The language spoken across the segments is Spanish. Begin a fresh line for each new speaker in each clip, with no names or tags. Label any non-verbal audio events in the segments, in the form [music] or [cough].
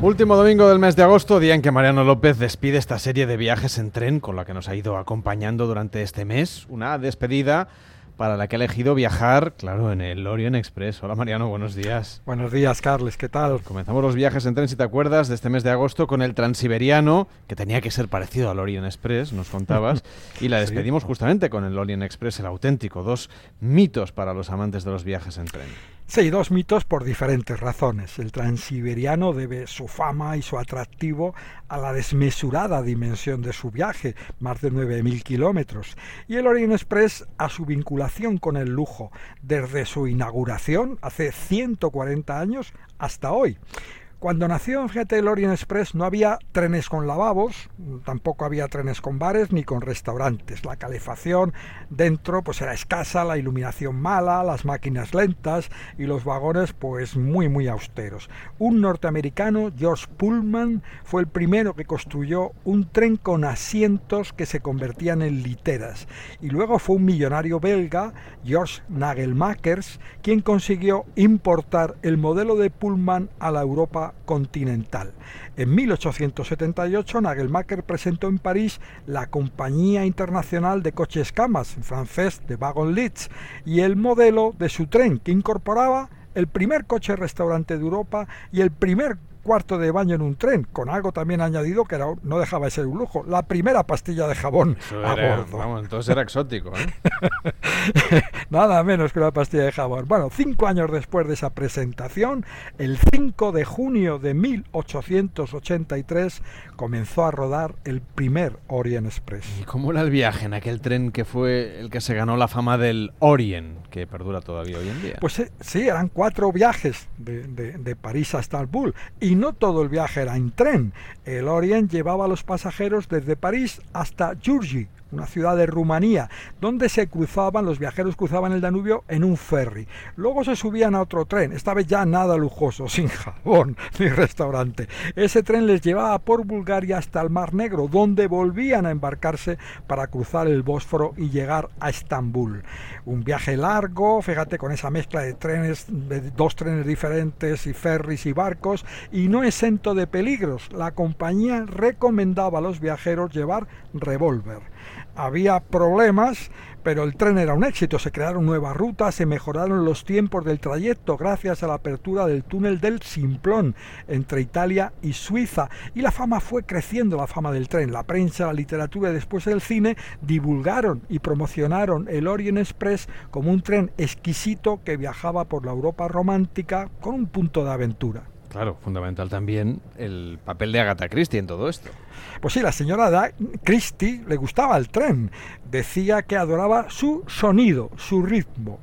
Último domingo del mes de agosto, día en que Mariano López despide esta serie de viajes en tren con la que nos ha ido acompañando durante este mes. Una despedida para la que ha elegido viajar, claro, en el Orient Express. Hola Mariano, buenos días.
Buenos días, Carles, ¿qué tal?
Comenzamos los viajes en tren, si te acuerdas, de este mes de agosto con el Transiberiano, que tenía que ser parecido al Orient Express, nos contabas, [laughs] y la despedimos justamente con el Orient Express, el auténtico, dos mitos para los amantes de los viajes en tren.
Dos mitos por diferentes razones. El transiberiano debe su fama y su atractivo a la desmesurada dimensión de su viaje, más de 9.000 kilómetros, y el Orient Express a su vinculación con el lujo, desde su inauguración hace 140 años hasta hoy. Cuando nació, fíjate, el Orient Express no había trenes con lavabos, tampoco había trenes con bares ni con restaurantes. La calefacción dentro pues era escasa, la iluminación mala, las máquinas lentas y los vagones pues muy muy austeros. Un norteamericano, George Pullman, fue el primero que construyó un tren con asientos que se convertían en literas. Y luego fue un millonario belga, George Nagelmakers, quien consiguió importar el modelo de Pullman a la Europa continental. En 1878 Nagelmacher presentó en París la Compañía Internacional de Coches Camas, en francés de Wagon Leeds, y el modelo de su tren que incorporaba el primer coche restaurante de Europa y el primer cuarto de baño en un tren, con algo también añadido que no dejaba de ser un lujo, la primera pastilla de jabón a bordo.
Vamos, entonces era exótico. ¿eh? [laughs]
Nada menos que una pastilla de jabón. Bueno, cinco años después de esa presentación, el 5 de junio de 1883, comenzó a rodar el primer Orient Express.
¿Y cómo era el viaje en aquel tren que fue el que se ganó la fama del Orient, que perdura todavía hoy en día?
Pues eh, sí, eran cuatro viajes de, de, de París a Estambul y no todo el viaje era en tren. El Orient llevaba a los pasajeros desde París hasta Giurgi, una ciudad de Rumanía, donde se cruzaban, los viajeros cruzaban el Danubio en un ferry. Luego se subían a otro tren, esta vez ya nada lujoso, [laughs] sin jabón ni restaurante. Ese tren les llevaba por Bulgaria hasta el Mar Negro, donde volvían a embarcarse para cruzar el Bósforo y llegar a Estambul. Un viaje largo, fíjate, con esa mezcla de trenes, dos trenes diferentes y ferries y barcos, y no exento de peligros. La compañía recomendaba a los viajeros llevar revólver había problemas, pero el tren era un éxito. Se crearon nuevas rutas, se mejoraron los tiempos del trayecto gracias a la apertura del túnel del Simplón entre Italia y Suiza. Y la fama fue creciendo, la fama del tren. La prensa, la literatura y después el cine divulgaron y promocionaron el Orient Express como un tren exquisito que viajaba por la Europa romántica con un punto de aventura.
Claro, fundamental también el papel de Agatha Christie en todo esto.
Pues sí, la señora Christie le gustaba el tren, decía que adoraba su sonido, su ritmo.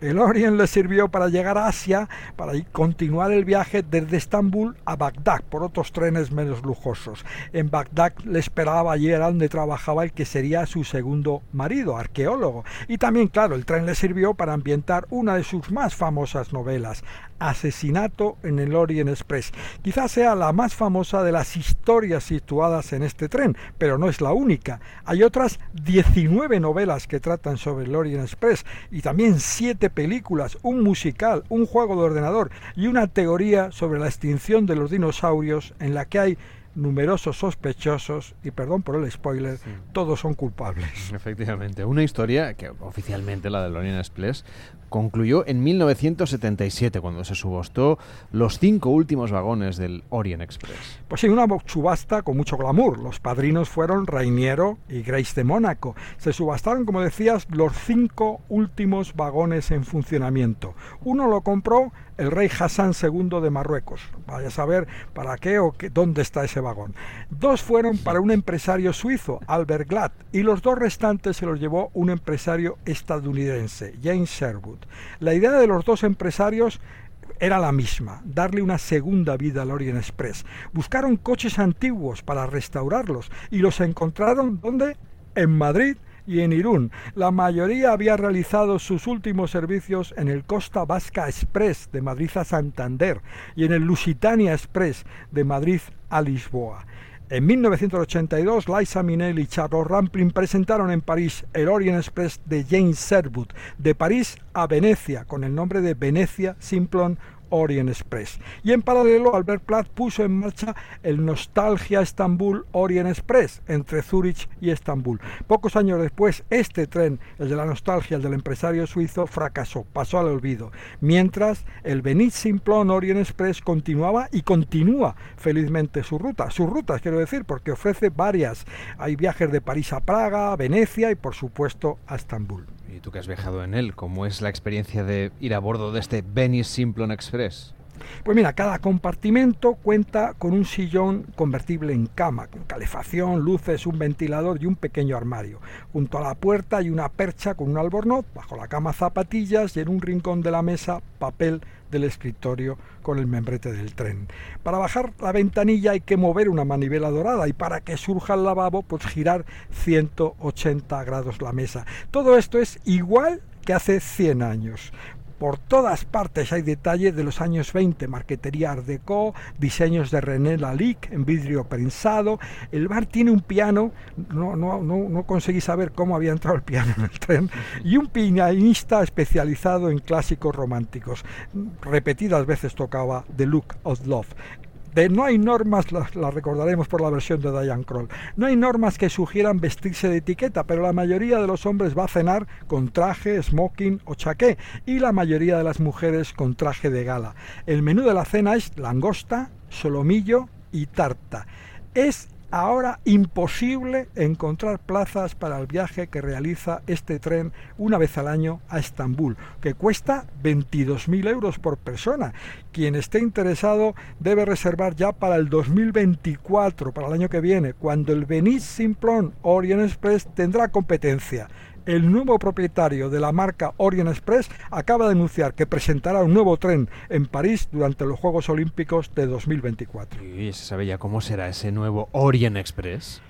El Orient le sirvió para llegar a Asia, para continuar el viaje desde Estambul a Bagdad por otros trenes menos lujosos. En Bagdad le esperaba allí era donde trabajaba el que sería su segundo marido, arqueólogo. Y también, claro, el tren le sirvió para ambientar una de sus más famosas novelas, Asesinato en el Orient Express. Quizás sea la más famosa de las historias situadas en este tren, pero no es la única. Hay otras 19 novelas que tratan sobre el Orient Express y también 7 películas, un musical, un juego de ordenador y una teoría sobre la extinción de los dinosaurios en la que hay numerosos sospechosos y perdón por el spoiler, todos son culpables.
Efectivamente, una historia que oficialmente la de Orient Express concluyó en 1977 cuando se subastó los cinco últimos vagones del Orient Express.
Pues sí, una subasta con mucho glamour. Los padrinos fueron Rainiero y Grace de Mónaco. Se subastaron, como decías, los cinco últimos vagones en funcionamiento. Uno lo compró el rey Hassan II de Marruecos. Vaya a saber para qué o dónde está ese vagón. Dos fueron para un empresario suizo, Albert Glatt, y los dos restantes se los llevó un empresario estadounidense, James Sherwood. La idea de los dos empresarios era la misma, darle una segunda vida al Orient Express. Buscaron coches antiguos para restaurarlos y los encontraron ¿dónde? En Madrid y en Irún. La mayoría había realizado sus últimos servicios en el Costa Vasca Express de Madrid a Santander y en el Lusitania Express de Madrid a Lisboa. En 1982, Liza Minnelli y Charles Rampling presentaron en París el Orient Express de James Sherwood, de París a Venecia, con el nombre de Venecia Simplon Orient Express. Y en paralelo, Albert Platt puso en marcha el Nostalgia Estambul Orient Express entre Zurich y Estambul. Pocos años después, este tren, el de la nostalgia, el del empresario suizo, fracasó, pasó al olvido. Mientras, el Benit Simplon Orient Express continuaba y continúa felizmente su ruta. Sus rutas, quiero decir, porque ofrece varias. Hay viajes de París a Praga, a Venecia y, por supuesto, a Estambul.
¿Y tú que has viajado en él? ¿Cómo es la experiencia de ir a bordo de este Venice Simplon Express?
Pues mira, cada compartimento cuenta con un sillón convertible en cama, con calefacción, luces, un ventilador y un pequeño armario. Junto a la puerta hay una percha con un albornoz, bajo la cama zapatillas y en un rincón de la mesa papel del escritorio con el membrete del tren. Para bajar la ventanilla hay que mover una manivela dorada y para que surja el lavabo pues girar 180 grados la mesa. Todo esto es igual que hace 100 años. Por todas partes hay detalles de los años 20, marquetería Art Deco, diseños de René Lalique en vidrio prensado. El bar tiene un piano, no, no, no, no conseguí saber cómo había entrado el piano en el tren, y un pianista especializado en clásicos románticos. Repetidas veces tocaba The Look of Love de no hay normas, las la recordaremos por la versión de Diane Kroll, no hay normas que sugieran vestirse de etiqueta, pero la mayoría de los hombres va a cenar con traje, smoking o chaqué y la mayoría de las mujeres con traje de gala. El menú de la cena es langosta, solomillo y tarta. Es ahora imposible encontrar plazas para el viaje que realiza este tren una vez al año a Estambul, que cuesta 22.000 euros por persona. Quien esté interesado debe reservar ya para el 2024, para el año que viene, cuando el Venice Simplon Orient Express tendrá competencia el nuevo propietario de la marca Orient Express acaba de anunciar que presentará un nuevo tren en París durante los Juegos Olímpicos de 2024.
¿Y se sabe ya cómo será ese nuevo Orient Express?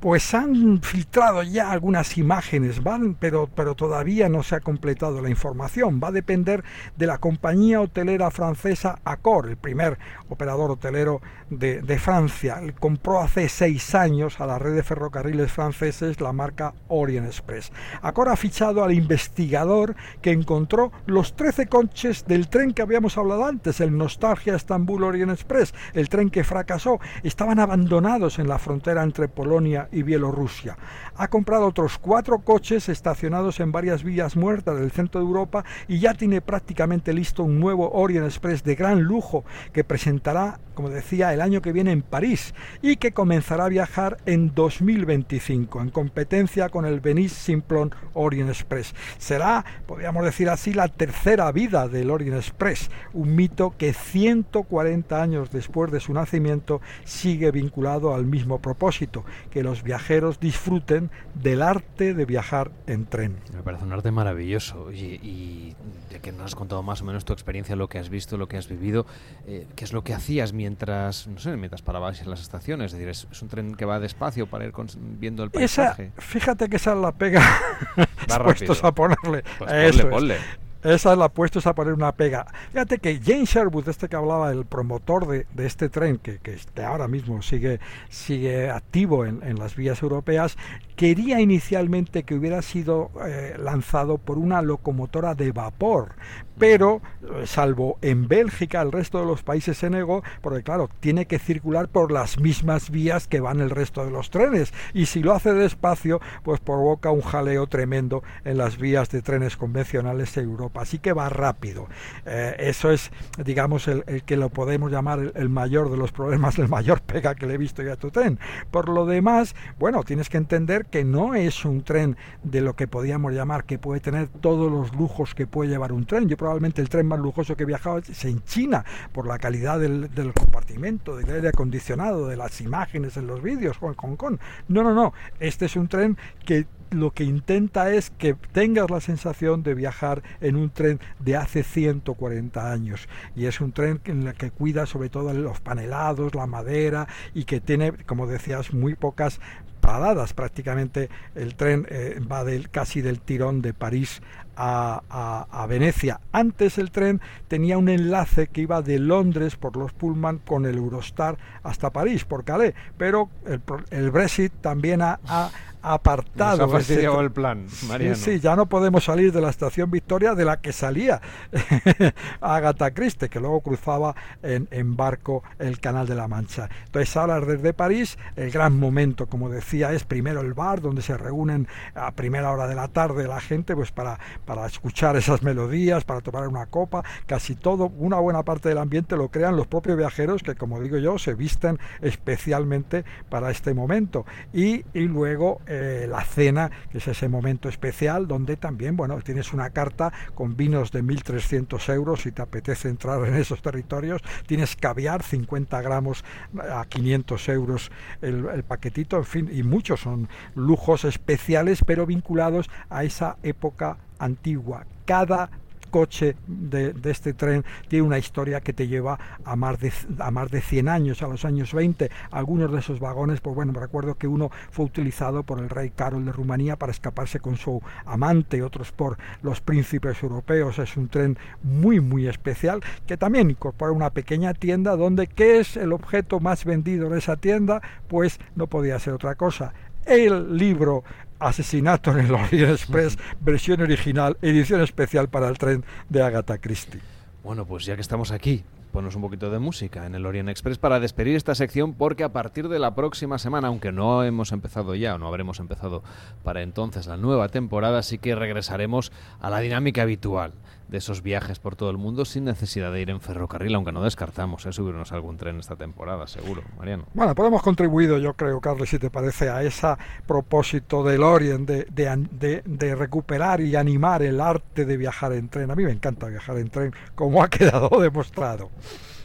Pues han filtrado ya algunas imágenes, ¿van? Pero, pero todavía no se ha completado la información. Va a depender de la compañía hotelera francesa Accor, el primer operador hotelero de, de Francia. compró hace seis años a la red de ferrocarriles franceses la marca Orient Express. Accor ha fichado al investigador que encontró los 13 coches del tren que habíamos hablado antes, el Nostalgia Estambul Orient Express, el tren que fracasó. Estaban abandonados en la frontera entre Polonia y Bielorrusia. Ha comprado otros cuatro coches estacionados en varias vías muertas del centro de Europa y ya tiene prácticamente listo un nuevo Orient Express de gran lujo que presentará, como decía, el año que viene en París y que comenzará a viajar en 2025 en competencia con el Venice Simplon Orient Express. Será, podríamos decir así, la tercera vida del Orient Express, un mito que 140 años después de su nacimiento sigue vinculado al mismo propósito, que los viajeros disfruten del arte de viajar en tren.
Me parece un arte maravilloso y, y de que nos has contado más o menos tu experiencia, lo que has visto, lo que has vivido, eh, qué es lo que hacías mientras, no sé, mientras parabas en las estaciones. Es decir, es, un tren que va despacio para ir viendo el paisaje.
fíjate que esa es la pega. [laughs] [laughs] puestos a ponerle.
Pues Eso ponle.
Esa es la puestos a poner una pega. Fíjate que James Sherwood, este que hablaba, el promotor de, este tren, que, que, ahora mismo sigue, sigue activo en, en, las vías europeas, quería inicialmente que hubiera sido eh, lanzado por una locomotora de vapor, pero eh, salvo en Bélgica, el resto de los países se negó, porque claro, tiene que circular por las mismas vías que van el resto de los trenes, y si lo hace despacio, pues provoca un jaleo tremendo en las vías de trenes convencionales en Así que va rápido. Eh, eso es, digamos, el, que lo podemos llamar el, mayor de los problemas, el mayor pega que le he visto yo a tu tren. Por lo demás, bueno, tienes que entender que no es un tren de lo que podíamos llamar que puede tener todos los lujos que puede llevar un tren. Yo probablemente el tren más lujoso que he viajado es en China, por la calidad del, del compartimento, del aire acondicionado, de las imágenes en los vídeos, o en Hong Kong. No, no, no. Este es un tren que lo que intenta es que tengas la sensación de viajar en un tren de hace 140 años. Y es un tren en el que cuida sobre todo los panelados, la madera y que tiene, como decías, muy pocas paradas prácticamente el tren eh, va del, casi del tirón de París a, a, Venecia. Antes el tren tenía un enlace que iba de Londres por los Pullman con el Eurostar hasta París, por Calais, pero el, el Brexit también ha, ha apartado.
Nos ha el plan, Mariano.
Sí, sí, ya no podemos salir de la estación Victoria de la que salía [laughs] Agatha Christie, que luego cruzaba en, en, barco el Canal de la Mancha. Entonces, ahora desde París, el gran momento, como decía, es primero el bar, donde se reúnen a primera hora de la tarde la gente, pues para, para escuchar esas melodías, para tomar una copa, casi todo, una buena parte del ambiente lo crean los propios viajeros que, como digo yo, se visten especialmente para este momento. Y, luego eh, la cena, que es ese momento especial donde también, bueno, tienes una carta con vinos de 1.300 euros si te apetece entrar en esos territorios, tienes caviar 50 gramos a 500 euros el, el paquetito, en fin, y muchos son lujos especiales, pero vinculados a esa época antigua. Cada coche de, este tren tiene una historia que te lleva a más, de, a más de 100 años, a los años 20. Algunos de esos vagones, pues bueno, me recuerdo que uno fue utilizado por el rey Carol de Rumanía para escaparse con su amante, otros por los príncipes europeos. Es un tren muy, muy especial que también incorpora una pequeña tienda donde, ¿qué es el objeto más vendido de esa tienda? Pues no podía ser otra cosa el libro Asesinato en el Orient Express, versión original, edición especial para el tren de Agatha Christie.
Bueno, pues ya que estamos aquí, ponnos un poquito de música en el Orient Express para despedir esta sección porque a partir de la próxima semana, aunque no hemos empezado ya o no habremos empezado para entonces la nueva temporada, sí que regresaremos a la dinámica habitual de esos viajes por todo el mundo sin necesidad de ir en ferrocarril, aunque no descartamos ¿eh? subirnos a algún tren esta temporada, seguro, Mariano.
Bueno, pues hemos contribuido, yo creo, Carlos, si te parece, a ese propósito del Orient de, de, de, recuperar y animar el arte de viajar en tren. A mí me encanta viajar en tren, como ha quedado [laughs] demostrado.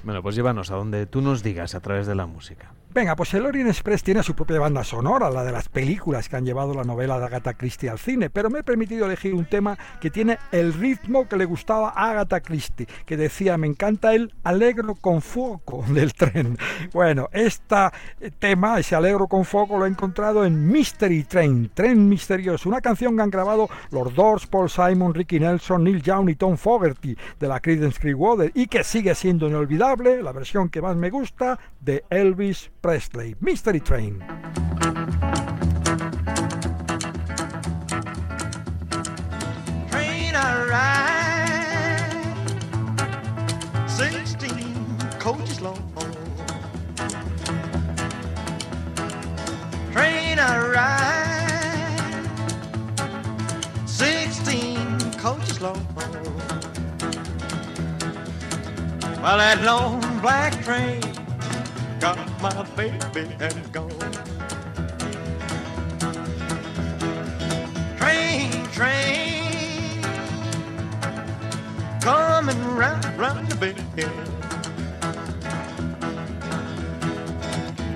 Bueno, pues llévanos a donde tú nos digas a través de la música.
Venga, pues el Orient Express tiene su propia banda sonora, la de las películas que han llevado la novela de Agatha Christie al cine, pero me he permitido elegir un tema que tiene el ritmo que le gustaba a Agatha Christie, que decía, me encanta el alegro con foco [laughs] del tren. Bueno, este tema, ese alegro con foco, lo he encontrado en Mystery Train, Tren Misterioso, una canción que han grabado los Doors, Paul Simon, Ricky Nelson, Neil Young y Tom Fogerty de la Creedence Clearwater y que sigue siendo inolvidable, la versión que más me gusta, de Elvis Presley, Mystery Train. Train I ride, 16 coaches long. Train I ride, 16 coaches long. Well, that long black train my baby and gone. Train, train, coming round, round the bend.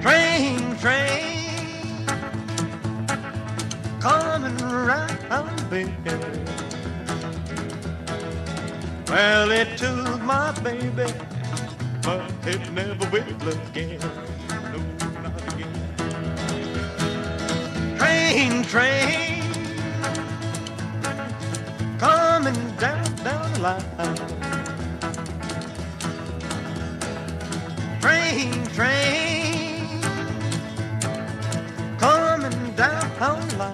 Train, train, coming round the bend. Well, it took my baby but it never will again. Train, train, coming down, down the line. Train, train, coming down the line.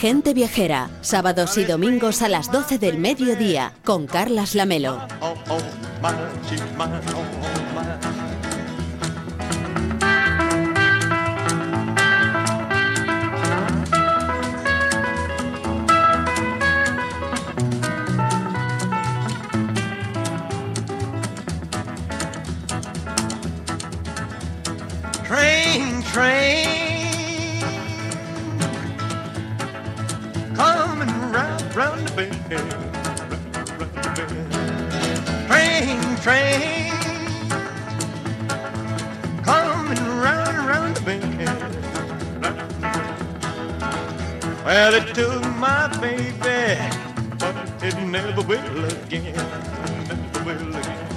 Gente Viajera, sábados y domingos a las 12 del mediodía, con Carlas Lamelo. Train, train, coming round, round the bend. train coming round round the bend. Well, it took my baby, but it never will again. Never will again.